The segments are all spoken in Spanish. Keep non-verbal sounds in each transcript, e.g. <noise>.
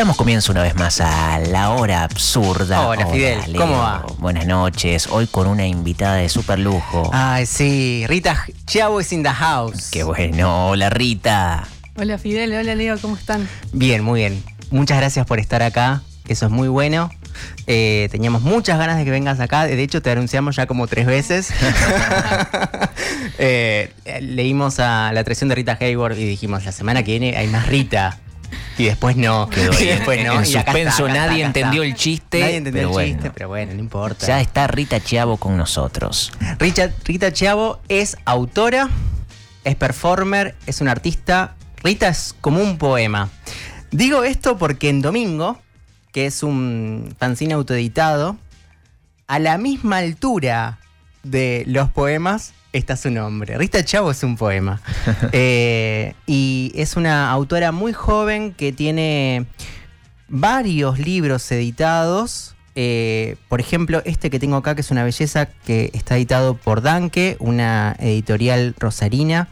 Damos comienzo una vez más a la hora absurda. Hola, Fidel, ¿cómo va? Buenas noches. Hoy con una invitada de super lujo. Ay, sí, Rita Chavo is in the house. Qué bueno. Hola, Rita. Hola, Fidel. Hola, Leo. ¿Cómo están? Bien, muy bien. Muchas gracias por estar acá. Eso es muy bueno. Eh, teníamos muchas ganas de que vengas acá. De hecho, te anunciamos ya como tres veces. <laughs> <laughs> Eh, leímos a la atracción de Rita Hayward y dijimos, la semana que viene hay más Rita. Y después no. Quedó y <laughs> después no. En y acá suspenso, está, acá nadie está, entendió está. el chiste. Nadie entendió pero el chiste, pero bueno, no importa. Ya está Rita Chiavo con nosotros. Rita, Rita Chiavo es autora, es performer, es una artista. Rita es como un poema. Digo esto porque en Domingo, que es un fanzine autoeditado, a la misma altura de los poemas está su nombre. Rita Chavo es un poema. <laughs> Eh, y es una autora muy joven que tiene varios libros editados. Eh, por ejemplo, este que tengo acá, que es una belleza, que está editado por Danke, una editorial rosarina.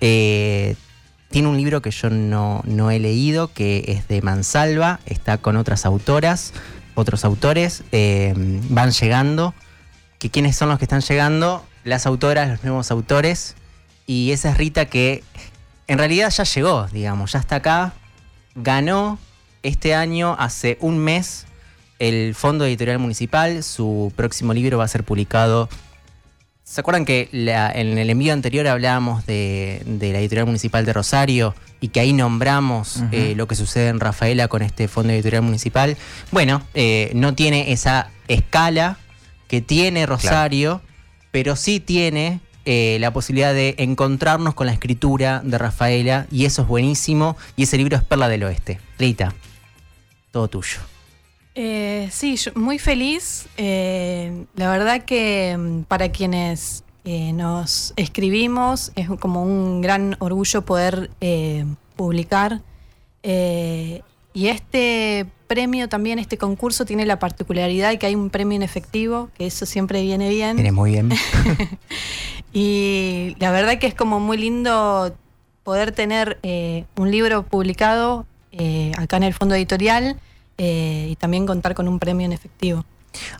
Eh, tiene un libro que yo no, no he leído, que es de Mansalva, está con otras autoras, otros autores, eh, van llegando. Que quiénes son los que están llegando, las autoras, los nuevos autores. Y esa es Rita que en realidad ya llegó, digamos, ya está acá. Ganó este año, hace un mes, el Fondo Editorial Municipal. Su próximo libro va a ser publicado. ¿Se acuerdan que la- en el envío anterior hablábamos de, de la Editorial Municipal de Rosario y que ahí nombramos eh, lo que sucede en Rafaela con este Fondo Editorial Municipal? Bueno, eh, no tiene esa escala que tiene Rosario, pero sí tiene eh, la posibilidad de encontrarnos con la escritura de Rafaela y eso es buenísimo y ese libro es Perla del Oeste. Rita, todo tuyo. Eh, sí, muy feliz. Eh, la verdad que mm, para quienes nos escribimos es como un gran orgullo poder publicar. Y este premio también, este concurso tiene la particularidad de que hay un premio en efectivo, que eso siempre viene bien. Tienes muy bien. <laughs> Y la verdad que es como muy lindo poder tener eh, un libro publicado eh, acá en el fondo editorial eh, y también contar con un premio en efectivo.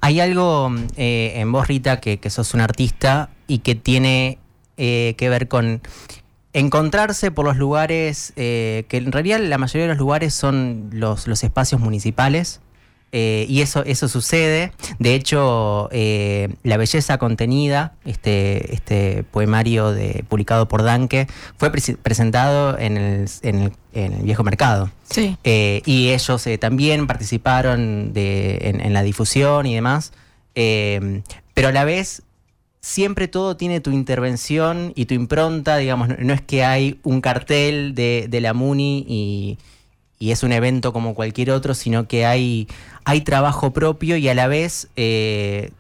Hay algo en vos, Rita, que, que sos un artista y que tiene eh, que ver con encontrarse por los lugares, eh, que en realidad la mayoría de los lugares son los, los espacios municipales. eh, y eso, eso sucede. De hecho, eh, La Belleza Contenida, este, este poemario de, publicado por Danke, fue presentado en el, en el- en el Viejo Mercado. Sí. Y ellos también participaron de, en, en la difusión y demás. Pero a la vez, siempre todo tiene tu intervención y tu impronta, digamos, no, es que hay un cartel de, de la MUNI y, y es un evento como cualquier otro, sino que hay, hay trabajo propio y a la vez eh,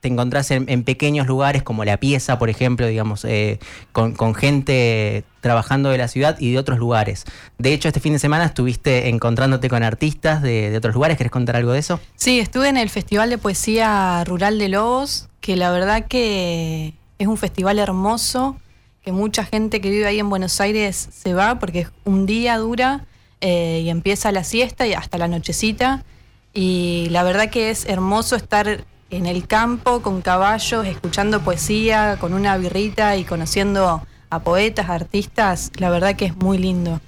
te encontrás en, pequeños lugares como La Pieza, por ejemplo, digamos, eh, con, gente trabajando de la ciudad y de otros lugares. De hecho, este fin de semana estuviste encontrándote con artistas de, otros lugares. ¿Querés contar algo de eso? Sí, estuve en el Festival de Poesía Rural de Lobos, que la verdad que es un festival hermoso, que mucha gente que vive ahí en Buenos Aires se va porque un día dura eh, y empieza la siesta y hasta la nochecita. Y la verdad que es hermoso estar en el campo con caballos, escuchando poesía, con una birrita y conociendo a poetas, artistas. La verdad que es muy lindo.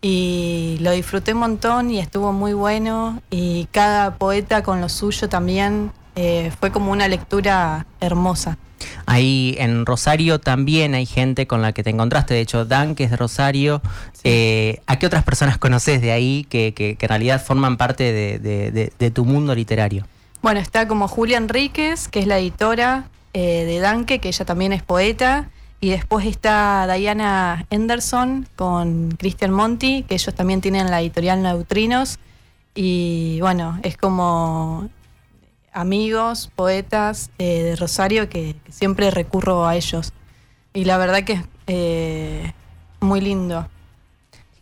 Y lo disfruté un montón y estuvo muy bueno. Y cada poeta con lo suyo también eh, fue como una lectura hermosa. Ahí en Rosario también hay gente con la que te encontraste. De hecho, Dan, que es de Rosario. Eh, ¿A qué otras personas conoces de ahí que, que- que en realidad forman parte de, de- de- de tu mundo literario? Bueno, está como Julia Enríquez, que es la editora eh, de Danke, que ella también es poeta. Y después está Diana Henderson con Christian Monti, que ellos también tienen la editorial Neutrinos. Y bueno, es como amigos, poetas eh, de Rosario que, que siempre recurro a ellos. Y la verdad que es eh, muy lindo.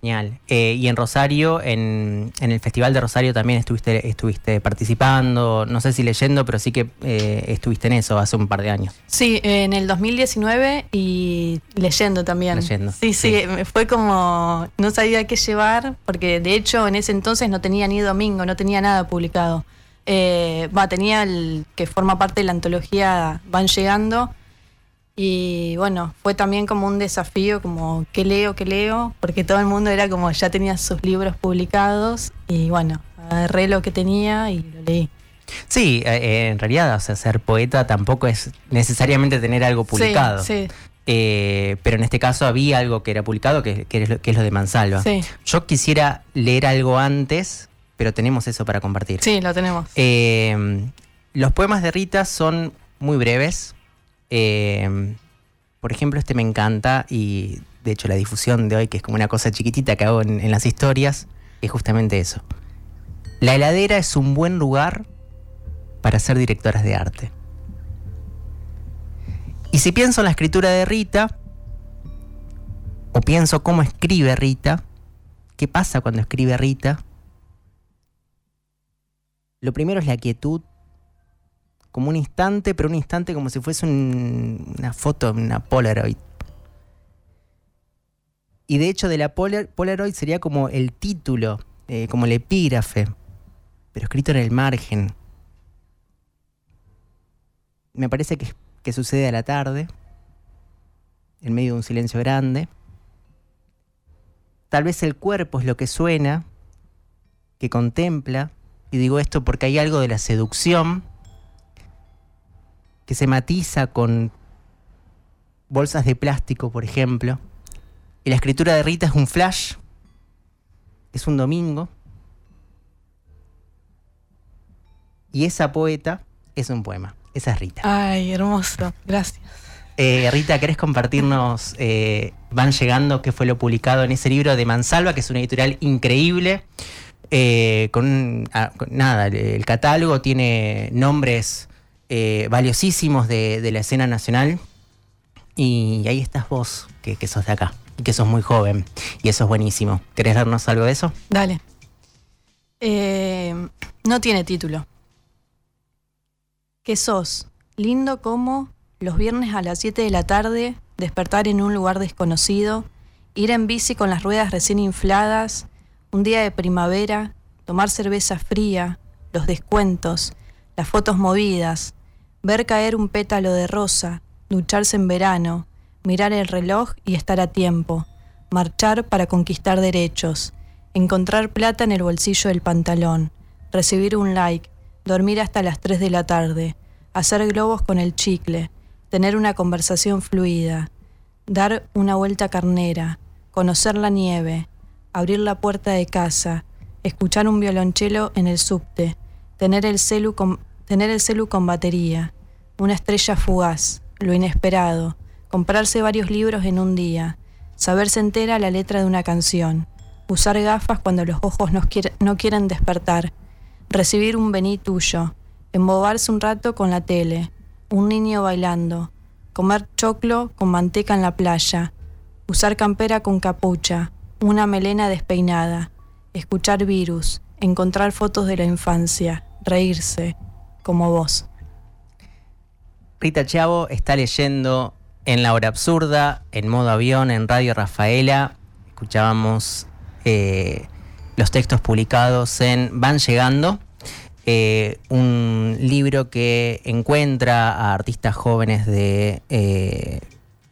Genial. Eh, y en Rosario, en, en, el Festival de Rosario también estuviste, estuviste participando, no sé si leyendo, pero sí que eh, estuviste en eso hace un par de años. Sí, en el 2019 y leyendo también. Leyendo. Sí, sí, fue como, no sabía qué llevar, porque de hecho en ese entonces no tenía ni domingo, no tenía nada publicado. Eh, va, tenía el que forma parte de la antología Van Llegando y bueno, fue también como un desafío, como qué leo, qué leo, porque todo el mundo era como ya tenía sus libros publicados y bueno, agarré lo que tenía y lo leí. Sí, eh, eh, en realidad, o sea, ser poeta tampoco es necesariamente tener algo publicado. Sí, eh, pero en este caso había algo que era publicado, que, es, lo, que es, lo, de Mansalva. Sí. Yo quisiera leer algo antes, pero tenemos eso para compartir. Sí, lo tenemos. los poemas de Rita son muy breves, eh, por ejemplo, este me encanta y de hecho la difusión de hoy, que es como una cosa chiquitita que hago en, las historias, es justamente eso. La heladera es un buen lugar para ser directoras de arte. Y si pienso en la escritura de Rita, o pienso cómo escribe Rita, qué pasa cuando escribe Rita, lo primero es la quietud como un instante, pero un instante como si fuese una foto, una Polaroid. Y de hecho de la Polaroid sería como el título, eh, como el epígrafe, pero escrito en el margen. Me parece que, que sucede a la tarde, en medio de un silencio grande. Tal vez el cuerpo es lo que suena, que contempla, y digo esto porque hay algo de la seducción que se matiza con bolsas de plástico, por ejemplo. Y la escritura de Rita es un flash, es un domingo. Y esa poeta es un poema. Esa es Rita. Ay, hermoso. Gracias. Eh, Rita, ¿querés compartirnos? Eh, van llegando qué fue lo publicado en ese libro de Mansalva, que es una editorial increíble. Eh, con, ah, nada, el catálogo tiene nombres eh, valiosísimos de, la escena nacional. Y ahí estás vos, que, sos de acá, que sos muy joven, y eso es buenísimo. ¿Querés darnos algo de eso? Dale. Eh, no tiene título. ¿Qué sos? Lindo como los viernes a las 7 de la tarde, despertar en un lugar desconocido, ir en bici con las ruedas recién infladas, un día de primavera, tomar cerveza fría, los descuentos, las fotos movidas, ver caer un pétalo de rosa, ducharse en verano, mirar el reloj y estar a tiempo, marchar para conquistar derechos, encontrar plata en el bolsillo del pantalón, recibir un like, dormir hasta las 3 de la tarde, hacer globos con el chicle, tener una conversación fluida, dar una vuelta carnera, conocer la nieve, abrir la puerta de casa, escuchar un violonchelo en el subte, tener el celu con, tener el celu con batería, una estrella fugaz, lo inesperado, comprarse varios libros en un día, saberse entera la letra de una canción, usar gafas cuando los ojos no, no quieren despertar, recibir un vení tuyo, embobarse un rato con la tele, un niño bailando, comer choclo con manteca en la playa, usar campera con capucha, una melena despeinada, escuchar virus, encontrar fotos de la infancia, reírse, como vos. Rita Chavo está leyendo en La Hora Absurda, en modo avión, en Radio Rafaela. Escuchábamos eh, los textos publicados en Van Llegando, eh, un libro que encuentra a artistas jóvenes de eh,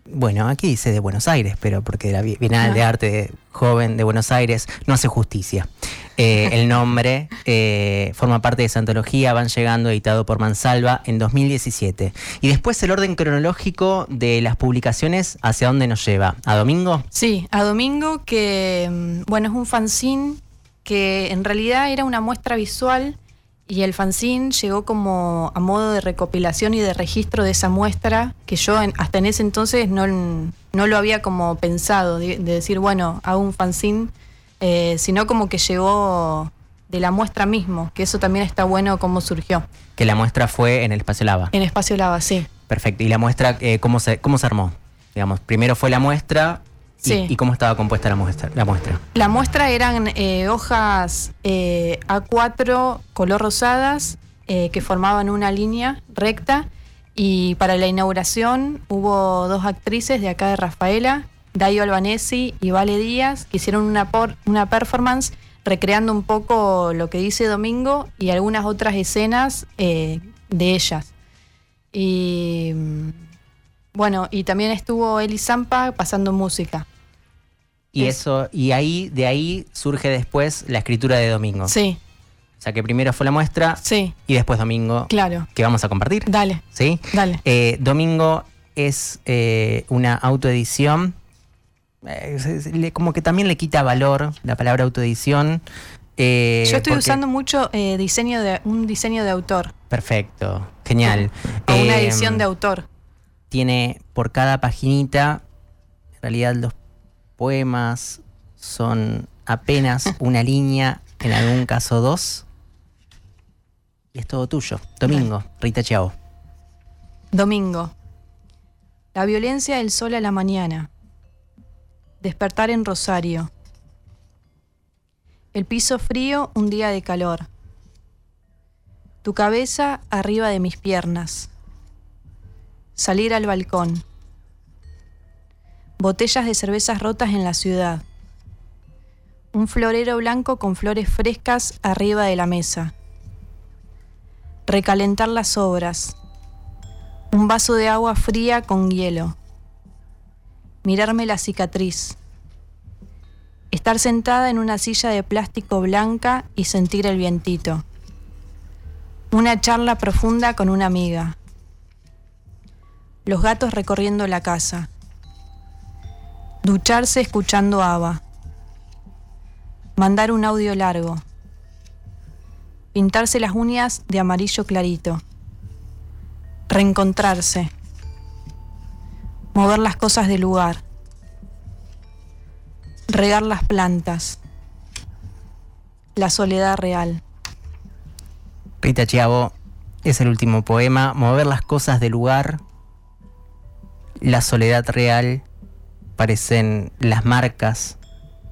bueno, aquí dice de Buenos Aires, pero porque la Bienal de Arte Joven de Buenos Aires no hace justicia. Eh, el nombre eh, forma parte de esa antología, van llegando, editado por Mansalva en 2017. Y después el orden cronológico de las publicaciones, ¿hacia dónde nos lleva? ¿A Domingo? Sí, a Domingo, que mm, bueno, es un fanzine que en realidad era una muestra visual y el fanzine llegó como a modo de recopilación y de registro de esa muestra, que yo hasta en ese entonces no, no lo había como pensado, de, decir, bueno, hago un fanzine, eh, sino como que llegó de la muestra mismo, que eso también está bueno cómo surgió. Que la muestra fue en el Espacio Lava. En Espacio Lava, sí. Perfecto. ¿Y la muestra eh, cómo, se, cómo se armó? Digamos, primero fue la muestra, Sí. ¿Y, cómo estaba compuesta la muestra? La muestra, la muestra eran eh, hojas eh, A4 color rosadas eh, que formaban una línea recta y para la inauguración hubo dos actrices de acá de Rafaela, Dayo Albanesi y Vale Díaz, que hicieron una, por, una performance recreando un poco lo que dice Domingo y algunas otras escenas de ellas. Y mm, bueno, y también estuvo Eli Zampa pasando música. Y Es- eso, y ahí, de ahí surge después la escritura de Domingo. Sí, O sea que primero fue la muestra sí, y después Domingo, claro. que vamos a compartir. Dale, ¿Sí? dale. Eh, Domingo es eh, una autoedición. eh, como que también le quita valor la palabra autoedición. eh, Yo estoy porque- usando mucho eh, diseño de un diseño de autor Perfecto, genial. o una edición de autor. Tiene por cada paginita, en realidad los poemas son apenas una línea, en algún caso dos. Y es todo tuyo. Domingo, Rita Chao. Domingo. La violencia del sol a la mañana. Despertar en Rosario. El piso frío, un día de calor. Tu cabeza arriba de mis piernas. Salir al balcón. Botellas de cervezas rotas en la ciudad. Un florero blanco con flores frescas arriba de la mesa. Recalentar las obras. Un vaso de agua fría con hielo. Mirarme la cicatriz. Estar sentada en una silla de plástico blanca y sentir el vientito. Una charla profunda con una amiga. Los gatos recorriendo la casa. Ducharse escuchando Ava. Mandar un audio largo. Pintarse las uñas de amarillo clarito. Reencontrarse. Mover las cosas del lugar. Regar las plantas. La soledad real. Rita Chiavo es el último poema. Mover las cosas del lugar. La soledad real parecen las marcas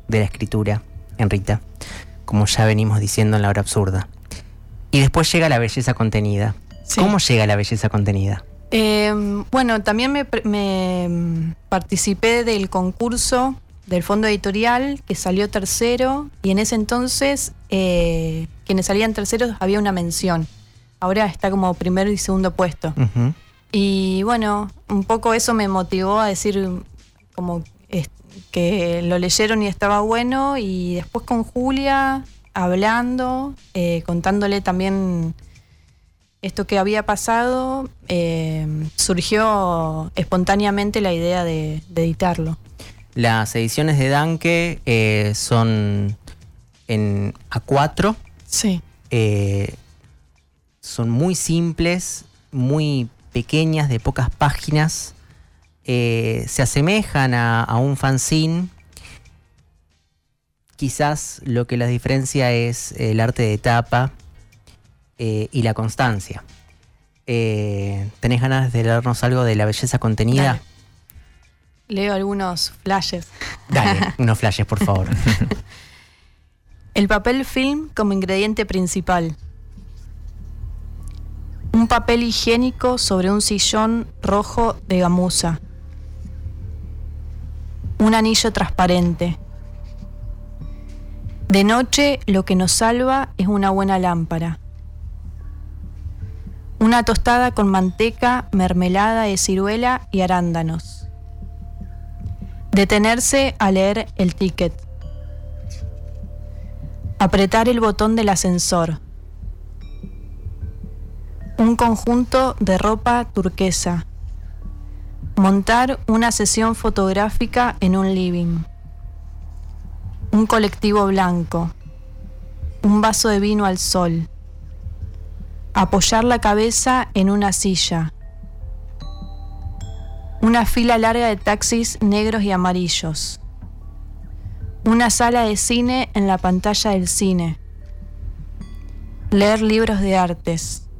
de la escritura en Rita, como ya venimos diciendo en la hora absurda. Y después llega la belleza contenida. Sí. ¿Cómo llega la belleza contenida? Eh, bueno, también me, mm, participé del concurso del fondo editorial que salió tercero y en ese entonces eh, quienes salían terceros había una mención. Ahora está como primero y segundo puesto. Y bueno, un poco eso me motivó a decir como es- que lo leyeron y estaba bueno y después con Julia hablando, eh, contándole también esto que había pasado, eh, surgió espontáneamente la idea de, de editarlo. Las ediciones de Danke eh, son en A4. Sí. eh, son muy simples, muy pequeñas, de pocas páginas. Eh, se asemejan a, a un fanzine. Quizás lo que las diferencia es el arte de tapa eh, y la constancia. Eh, ¿Tenés ganas de leernos algo de la belleza contenida? Dale. Leo algunos flashes. Dale, <laughs> unos flashes, por favor. <laughs> El papel film como ingrediente principal. Un papel higiénico sobre un sillón rojo de gamuza. Un anillo transparente. De noche lo que nos salva es una buena lámpara. Una tostada con manteca, mermelada de ciruela y arándanos. Detenerse a leer el ticket. Apretar el botón del ascensor. Un conjunto de ropa turquesa. Montar una sesión fotográfica en un living. Un colectivo blanco. Un vaso de vino al sol. Apoyar la cabeza en una silla. Una fila larga de taxis negros y amarillos. Una sala de cine en la pantalla del cine. Leer libros de artes.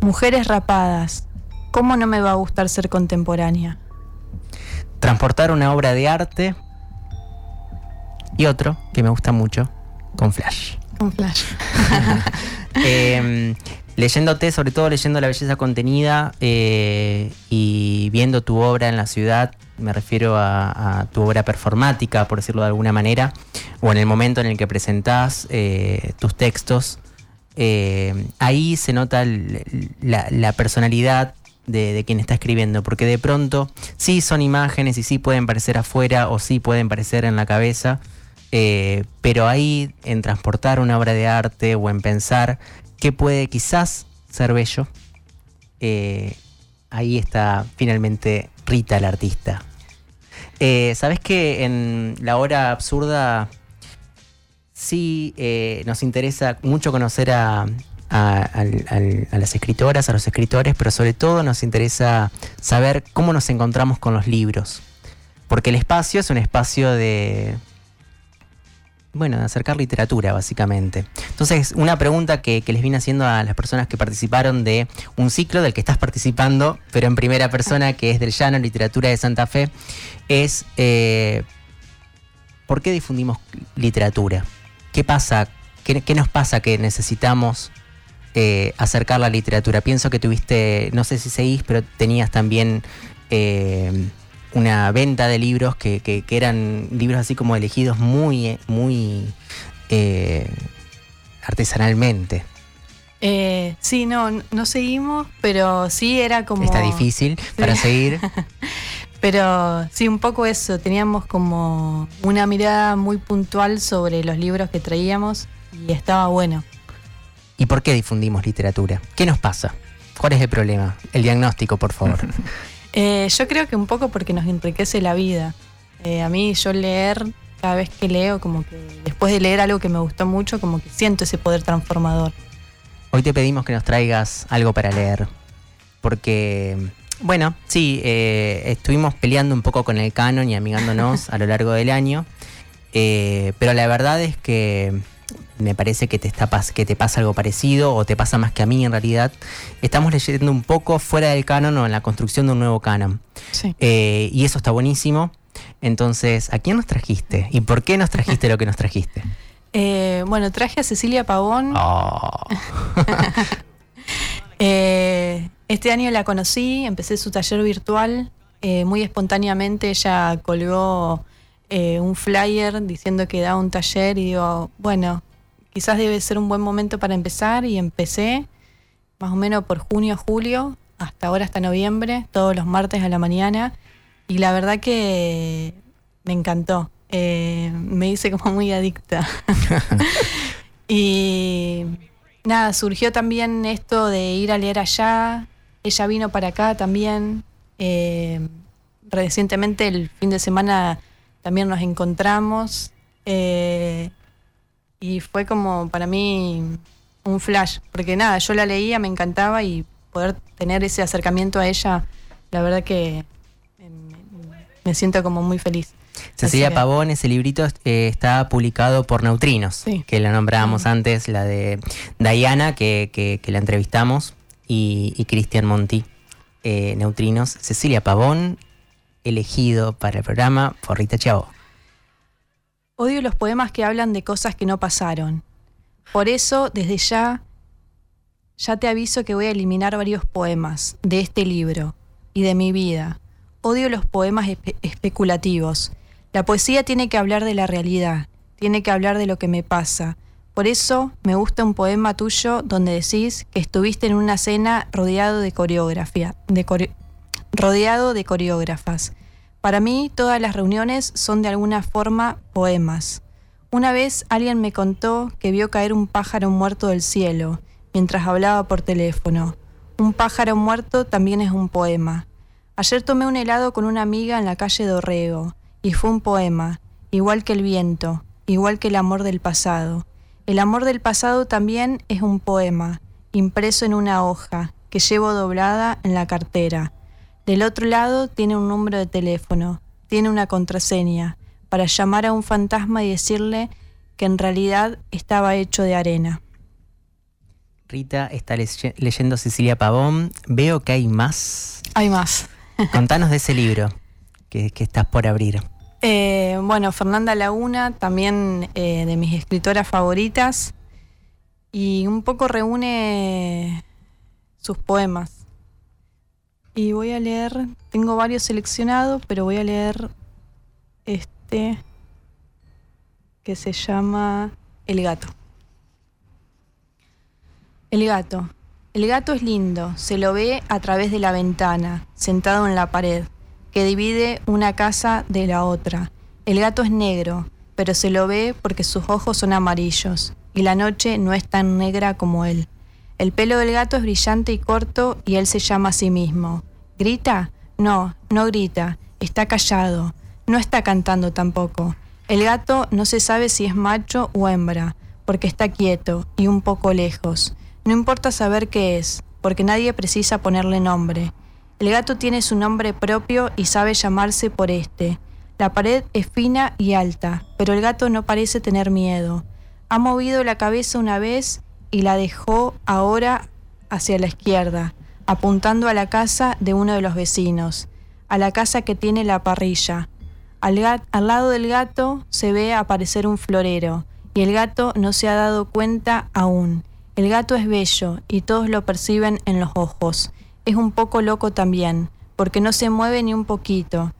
Mujeres rapadas. ¿Cómo no me va a gustar ser contemporánea? transportar una obra de arte y otro que me gusta mucho, con flash. Con flash. <laughs> Em, leyéndote, sobre todo leyendo la belleza contenida eh, y viendo tu obra en la ciudad, me refiero a, tu obra performática, por decirlo de alguna manera, o en el momento en el que presentás eh, tus textos, eh, ahí se nota la, personalidad de, quien está escribiendo, porque de pronto sí son imágenes y sí pueden parecer afuera o sí pueden parecer en la cabeza, eh, pero ahí en transportar una obra de arte o en pensar qué puede quizás ser bello, eh, ahí está finalmente Rita el artista. ¿Sabes que en la hora absurda sí eh, nos interesa mucho conocer a, las escritoras, a los escritores, pero sobre todo nos interesa saber cómo nos encontramos con los libros. Porque el espacio es un espacio de, bueno, de acercar literatura, básicamente. Entonces, una pregunta que, les vine haciendo a las personas que participaron de un ciclo del que estás participando, pero en primera persona, que es del Llano Literatura de Santa Fe, es eh, ¿por qué difundimos literatura? ¿Qué pasa? ¿Qué, nos pasa que necesitamos eh, acercar la literatura? Pienso que tuviste, no sé si seguís, pero tenías también eh, una venta de libros que, eran libros así como elegidos muy, muy eh, artesanalmente. sí, no, no seguimos, pero sí era como... Está difícil para seguir. <laughs> Pero sí, un poco eso, teníamos como una mirada muy puntual sobre los libros que traíamos y estaba bueno. ¿Y por qué difundimos literatura? ¿Qué nos pasa? ¿Cuál es el problema? El diagnóstico, por favor. <laughs> Eh, yo creo que un poco porque nos enriquece la vida. Eh, a mí yo leer, cada vez que leo, como que después de leer algo que me gustó mucho, como que siento ese poder transformador. Hoy te pedimos que nos traigas algo para leer, porque bueno, sí, eh, estuvimos peleando un poco con el canon y amigándonos <laughs> a lo largo del año, eh, pero la verdad es que me parece que te, está, que te pasa algo parecido o te pasa más que a mí en realidad. Estamos leyendo un poco fuera del canon o en la construcción de un nuevo canon. Sí. Eh, y eso está buenísimo. Entonces, ¿a quién nos trajiste? ¿Y por qué nos trajiste lo que nos trajiste? <laughs> bueno, traje a Cecilia Pavón. Oh. <laughs> Este año la conocí, empecé su taller virtual, eh, muy espontáneamente ella colgó eh, un flyer diciendo que daba un taller y digo, bueno, quizás debe ser un buen momento para empezar y empecé más o menos por junio, julio, hasta ahora hasta noviembre, todos los martes a la mañana y la verdad que me encantó, eh, me hice como muy adicta. <laughs> y nada, surgió también esto de ir a leer allá, ella vino para acá también. Eh, recientemente, el fin de semana, también nos encontramos. Eh, y fue como para mí un flash, porque nada, yo la leía, me encantaba y poder tener ese acercamiento a ella, la verdad que me, siento como muy feliz. Cecilia Pavón, ese librito eh, está publicado por Neutrinos, que la nombrábamos antes, la de Diana, que, que la entrevistamos y, Cristian Monti, eh, Neutrinos. Cecilia Pavón, elegido para el programa por Rita Chavo. Odio los poemas que hablan de cosas que no pasaron. Por eso, desde ya, ya te aviso que voy a eliminar varios poemas de este libro y de mi vida. Odio los poemas especulativos. La poesía tiene que hablar de la realidad, tiene que hablar de lo que me pasa, por eso me gusta un poema tuyo donde decís que estuviste en una cena rodeado de coreografía, rodeado de coreógrafas. Para mí todas las reuniones son de alguna forma poemas. Una vez alguien me contó que vio caer un pájaro muerto del cielo mientras hablaba por teléfono. Un pájaro muerto también es un poema. Ayer tomé un helado con una amiga en la calle Dorrego y fue un poema, igual que el viento, igual que el amor del pasado. El amor del pasado también es un poema, impreso en una hoja, que llevo doblada en la cartera. Del otro lado tiene un número de teléfono, tiene una contraseña, para llamar a un fantasma y decirle que en realidad estaba hecho de arena. Rita está leyendo Cecilia Pavón. Veo que hay más. Hay más. <laughs> Contanos de ese libro. que, que estás por abrir. Eh, bueno, Fernanda Laguna, también eh, de mis escritoras favoritas, y un poco reúne sus poemas. Y voy a leer, tengo varios seleccionados, pero voy a leer este que se llama El gato. El gato. El gato es lindo, se lo ve a través de la ventana, sentado en la pared que divide una casa de la otra. El gato es negro, pero se lo ve porque sus ojos son amarillos y la noche no es tan negra como él. El pelo del gato es brillante y corto y él se llama a sí mismo. ¿Grita? No, no grita, está callado, no está cantando tampoco. El gato no se sabe si es macho o hembra, porque está quieto y un poco lejos. No importa saber qué es, porque nadie precisa ponerle nombre. El gato tiene su nombre propio y sabe llamarse por este. La pared es fina y alta, pero el gato no parece tener miedo. Ha movido la cabeza una vez y la dejó ahora hacia la izquierda, apuntando a la casa de uno de los vecinos, a la casa que tiene la parrilla. Al, al, lado del gato se ve aparecer un florero, y el gato no se ha dado cuenta aún. El gato es bello y todos lo perciben en los ojos es un poco loco también, porque no se mueve ni un poquito.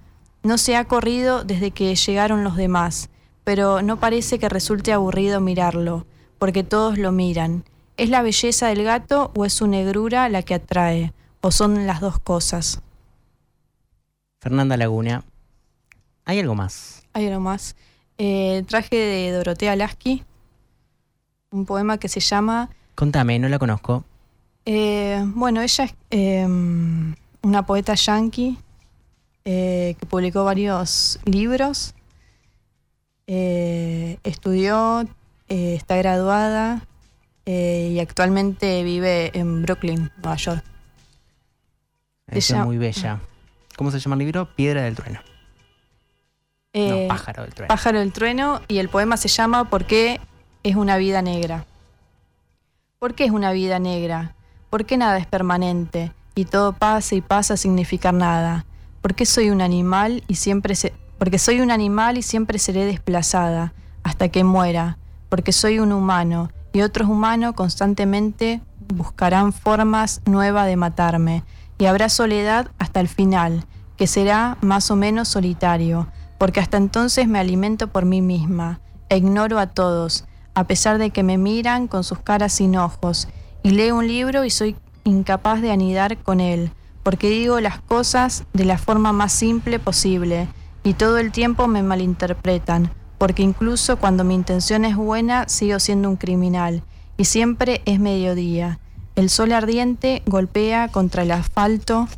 No se ha corrido desde que llegaron los demás, pero no parece que resulte aburrido mirarlo, porque todos lo miran. ¿Es la belleza del gato o es su negrura la que atrae? ¿O son las dos cosas? Fernanda Laguna, ¿hay algo más? Hay algo más. Eh, traje de Dorotea Lasky, un poema que se llama... Contame, no la conozco. Eh, bueno, ella es em, una poeta yankee eh, que publicó varios libros. Eh, está graduada y actualmente vive en Brooklyn, Nueva York. es muy bella. ¿Cómo se llama el libro? Piedra del trueno. no, pájaro del trueno. Pájaro del trueno y el poema se llama ¿Por qué es una vida negra? ¿Por qué es una vida negra? ¿Por qué nada es permanente y todo pasa y pasa a significar nada? ¿Por qué soy un animal y siempre se, porque soy un animal y siempre seré desplazada hasta que muera? Porque soy un humano y otros humanos constantemente buscarán formas nuevas de matarme y habrá soledad hasta el final, que será más o menos solitario, porque hasta entonces me alimento por mí misma e ignoro a todos, a pesar de que me miran con sus caras sin ojos y leo un libro y soy incapaz de anidar con él, porque digo las cosas de la forma más simple posible y todo el tiempo me malinterpretan, porque incluso cuando mi intención es buena sigo siendo un criminal y siempre es mediodía. El sol ardiente golpea contra el asfalto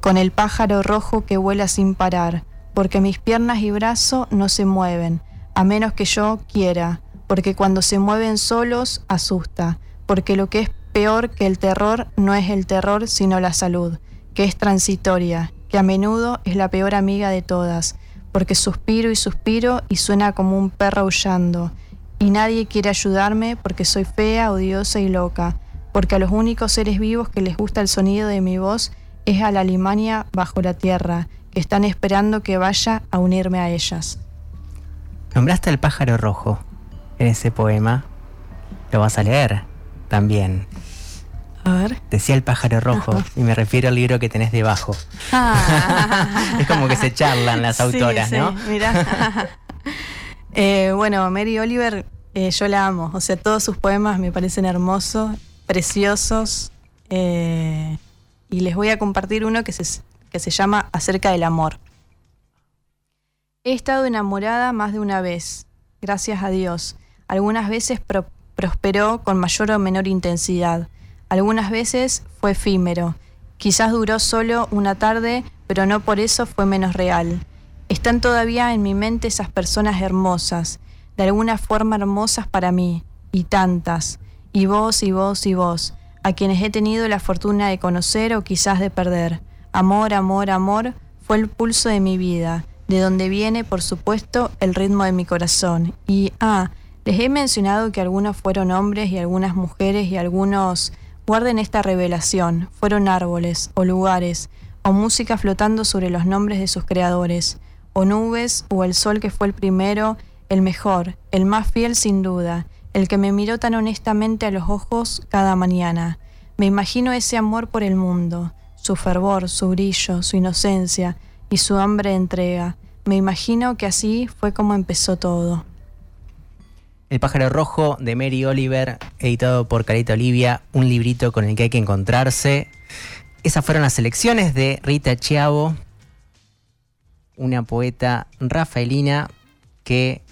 con el pájaro rojo que vuela sin parar, porque mis piernas y brazos no se mueven, a menos que yo quiera, porque cuando se mueven solos asusta porque lo que es peor que el terror no es el terror, sino la salud, que es transitoria, que a menudo es la peor amiga de todas, porque suspiro y suspiro y suena como un perro aullando, y nadie quiere ayudarme porque soy fea, odiosa y loca, porque a los únicos seres vivos que les gusta el sonido de mi voz es a la Alemania bajo la tierra, que están esperando que vaya a unirme a ellas. Nombraste al pájaro rojo en ese poema. ¿Lo vas a leer? también. A ver. Decía el pájaro rojo, y me refiero al libro que tenés debajo. Ah. <laughs> es como que se charlan las autoras, ¿no? Mira. <laughs> Eh, bueno, Mary Oliver, eh, yo la amo. O sea, todos sus poemas me parecen hermosos, preciosos. Eh, y les voy a compartir uno que se, que se llama Acerca del amor. He estado enamorada más de una vez, gracias a Dios. Algunas veces prosperó con mayor o menor intensidad. Algunas veces fue efímero. Quizás duró solo una tarde, pero no por eso fue menos real. Están todavía en mi mente esas personas hermosas, de alguna forma hermosas para mí, y tantas, y vos y vos y vos, a quienes he tenido la fortuna de conocer o quizás de perder. Amor, amor, amor, fue el pulso de mi vida, de donde viene, por supuesto, el ritmo de mi corazón. Y, ah, les he mencionado que algunos fueron hombres y algunas mujeres y algunos, guarden esta revelación, fueron árboles o lugares o música flotando sobre los nombres de sus creadores, o nubes, o el sol que fue el primero, el mejor, el más fiel sin duda, el que me miró tan honestamente a los ojos cada mañana. Me imagino ese amor por el mundo, su fervor, su brillo, su inocencia y su hambre de entrega. Me imagino que así fue como empezó todo. El pájaro rojo de Mary Oliver, editado por Carita Olivia, un librito con el que hay que encontrarse. Esas fueron las selecciones de Rita Chiavo, una poeta rafaelina que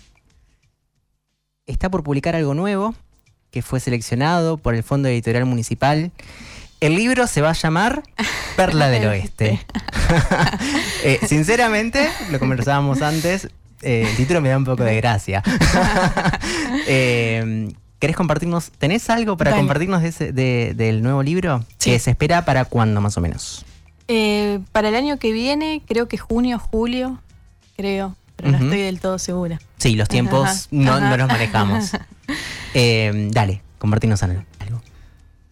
está por publicar algo nuevo, que fue seleccionado por el Fondo Editorial Municipal. El libro se va a llamar <laughs> Perla del Oeste. <laughs> Eh, sinceramente, lo conversábamos antes, eh, el título me da un poco de gracia. <laughs> Eh, ¿Querés compartirnos? ¿Tenés algo para Dale. compartirnos de ese- de- del nuevo libro? Sí. Que se espera para cuándo más o menos. Eh, para el año que viene, creo que junio, julio, creo, pero no estoy del todo segura. Sí, los tiempos Ajá. no, Ajá. no los manejamos. <laughs> Eh, dale, compartirnos algo.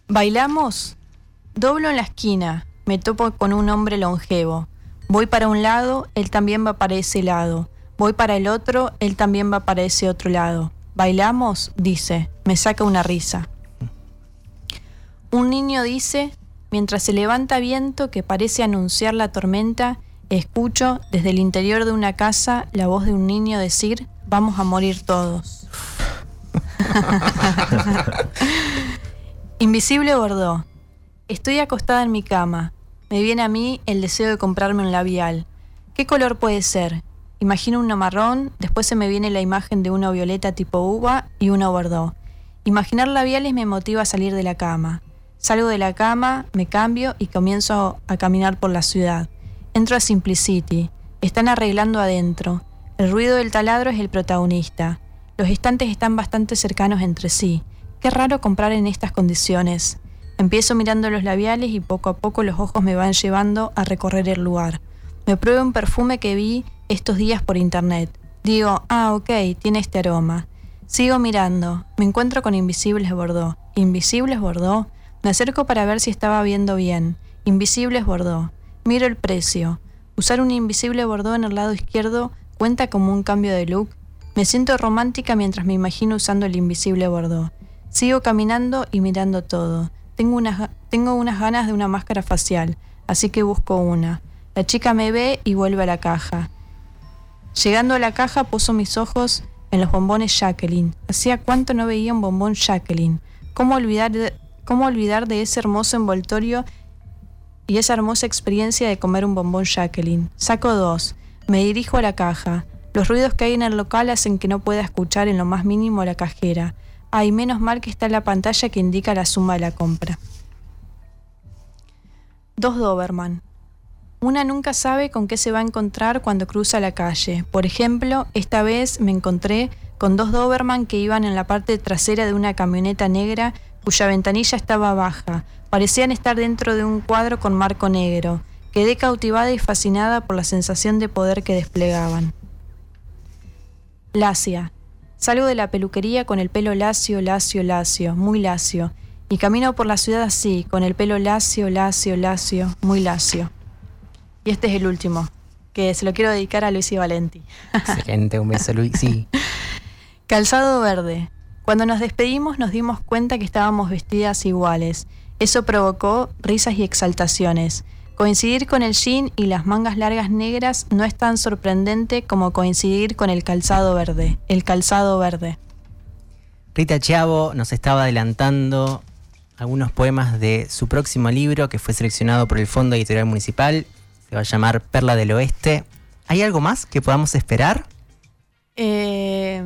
¿Bailamos? Doblo en la esquina, me topo con un hombre longevo. Voy para un lado, él también va para ese lado. Voy para el otro, él también va para ese otro lado. ¿Bailamos? Dice, me saca una risa. Un niño dice, mientras se levanta viento que parece anunciar la tormenta, escucho desde el interior de una casa la voz de un niño decir, vamos a morir todos. <laughs> Invisible Bordó. Estoy acostada en mi cama. Me viene a mí el deseo de comprarme un labial. ¿Qué color puede ser? Imagino uno marrón, después se me viene la imagen de uno violeta tipo uva y uno bordó. Imaginar labiales me motiva a salir de la cama. Salgo de la cama, me cambio y comienzo a caminar por la ciudad. Entro a Simplicity. Están arreglando adentro. El ruido del taladro es el protagonista. Los estantes están bastante cercanos entre sí. Qué raro comprar en estas condiciones. Empiezo mirando los labiales y poco a poco los ojos me van llevando a recorrer el lugar. Me pruebo un perfume que vi estos días por internet. Digo, ah, ok, tiene este aroma. Sigo mirando. Me encuentro con Invisibles Bordeaux. ¿Invisibles Bordeaux? Me acerco para ver si estaba viendo bien. Invisibles Bordeaux. Miro el precio. Usar un invisible Bordeaux en el lado izquierdo cuenta como un cambio de look. Me siento romántica mientras me imagino usando el invisible Bordeaux. Sigo caminando y mirando todo. Tengo unas, tengo unas ganas de una máscara facial, así que busco una. La chica me ve y vuelve a la caja. Llegando a la caja, puso mis ojos en los bombones Jacqueline. Hacía cuánto no veía un bombón Jacqueline. ¿Cómo olvidar de, cómo olvidar de ese hermoso envoltorio y esa hermosa experiencia de comer un bombón Jacqueline? Saco dos. Me dirijo a la caja. Los ruidos que hay en el local hacen que no pueda escuchar en lo más mínimo la cajera. Ay, menos mal que está la pantalla que indica la suma de la compra. Dos Doberman. Una nunca sabe con qué se va a encontrar cuando cruza la calle. Por ejemplo, esta vez me encontré con dos Doberman que iban en la parte trasera de una camioneta negra cuya ventanilla estaba baja. Parecían estar dentro de un cuadro con marco negro. Quedé cautivada y fascinada por la sensación de poder que desplegaban. Lacia. Salgo de la peluquería con el pelo lacio, lacio, lacio, muy lacio. Y camino por la ciudad así, con el pelo lacio, lacio, lacio, muy lacio. Y este es el último, que se lo quiero dedicar a Luis y Valenti. Excelente, un beso, Luis. Sí. <laughs> Calzado verde. Cuando nos despedimos nos dimos cuenta que estábamos vestidas iguales. Eso provocó risas y exaltaciones. Coincidir con el jean y las mangas largas negras no es tan sorprendente como coincidir con el calzado verde. El calzado verde. Rita Chavo nos estaba adelantando algunos poemas de su próximo libro que fue seleccionado por el Fondo Editorial Municipal. Se va a llamar Perla del Oeste. ¿Hay algo más que podamos esperar? Eh,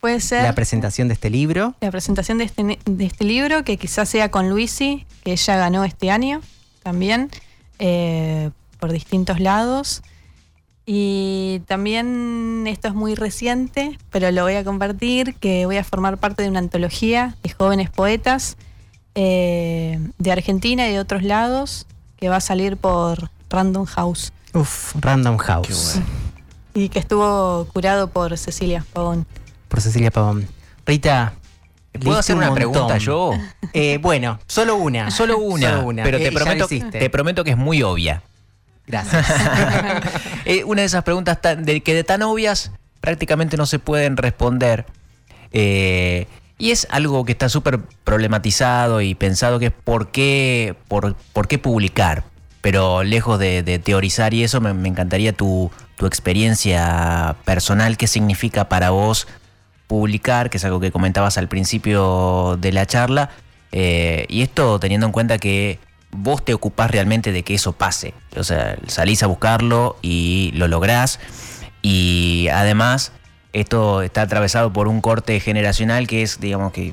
puede ser La presentación de este libro. la presentación de este, de este libro, que quizás sea con Luisi, que ella ganó este año también, eh, por distintos lados. Y también, esto es muy reciente, pero lo voy a compartir, que voy a formar parte de una antología de jóvenes poetas eh, de Argentina y de otros lados, que va a salir por Random House Uf, Random House. y que estuvo curado por Cecilia Pavón. Por Cecilia Pavón. Rita. ¿Puedo hacer un una pregunta yo? Eh, bueno, solo una. <laughs> Solo una, Solo una. pero Eh, te prometo, te prometo que es muy obvia. Gracias. <laughs> Eh, una de esas preguntas tan- de, que de tan obvias prácticamente no se pueden responder. Eh, y es algo que está súper problematizado y pensado que es por qué, por, por qué publicar. Pero lejos de, teorizar y eso, me, encantaría tu, experiencia personal, qué significa para vos publicar, que es algo que comentabas al principio de la charla. Eh, y esto teniendo en cuenta que vos te ocupás realmente de que eso pase. O sea, salís a buscarlo y lo lográs. Y además, esto está atravesado por un corte generacional que es, digamos, que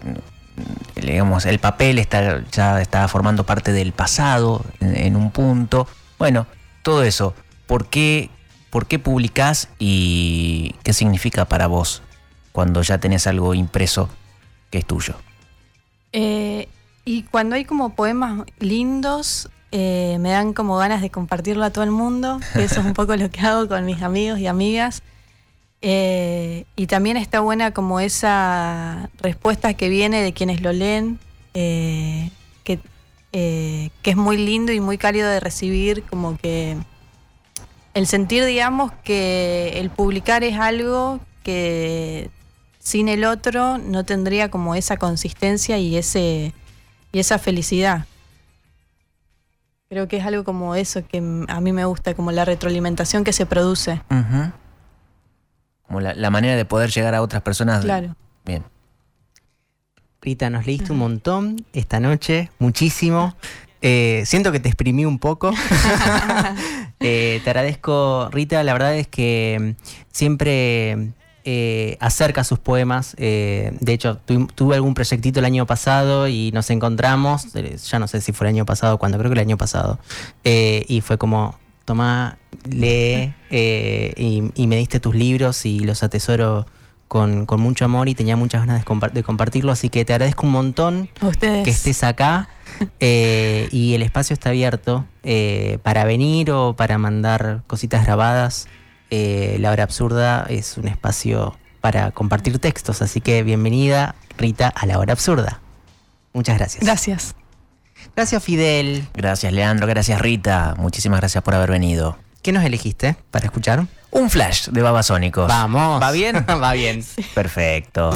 digamos, el papel está, ya está formando parte del pasado en, un punto. Bueno, todo eso. ¿Por qué, ¿Por qué publicás y qué significa para vos cuando ya tenés algo impreso que es tuyo? Eh, y cuando hay como poemas lindos, eh, me dan como ganas de compartirlo a todo el mundo, eso es un poco lo que hago con mis amigos y amigas. Eh, y también está buena como esa respuesta que viene de quienes lo leen, eh, que, eh, que es muy lindo y muy cálido de recibir, como que el sentir, digamos, que el publicar es algo que sin el otro no tendría como esa consistencia y ese y esa felicidad. Creo que es algo como eso que a mí me gusta, como la retroalimentación que se produce. Como la, la manera de poder llegar a otras personas. Claro. Bien. Rita, nos leíste un montón esta noche, muchísimo. Eh, siento que te exprimí un poco. <laughs> <laughs> Eh, te agradezco, Rita. La verdad es que mm, siempre eh, acerca sus poemas. Eh, de hecho, tu- tuve algún proyectito el año pasado y nos encontramos. eh, Ya no sé si fue el año pasado o cuando, creo que el año pasado. Eh, y fue como, toma, lee. eh, y, y me diste tus libros y los atesoro con, con mucho amor y tenía muchas ganas de, de compartirlo. Así que te agradezco un montón ustedes. que estés acá eh, y el espacio está abierto eh, para venir o para mandar cositas grabadas. La hora absurda es un espacio para compartir textos, así que bienvenida Rita a la hora absurda. Muchas gracias. Gracias. Gracias Fidel. Gracias, Leandro. Gracias, Rita. Muchísimas gracias por haber venido. ¿Qué nos elegiste para escuchar? Un flash de Babasónicos. Vamos. ¿Va bien? <laughs> Va bien. Perfecto.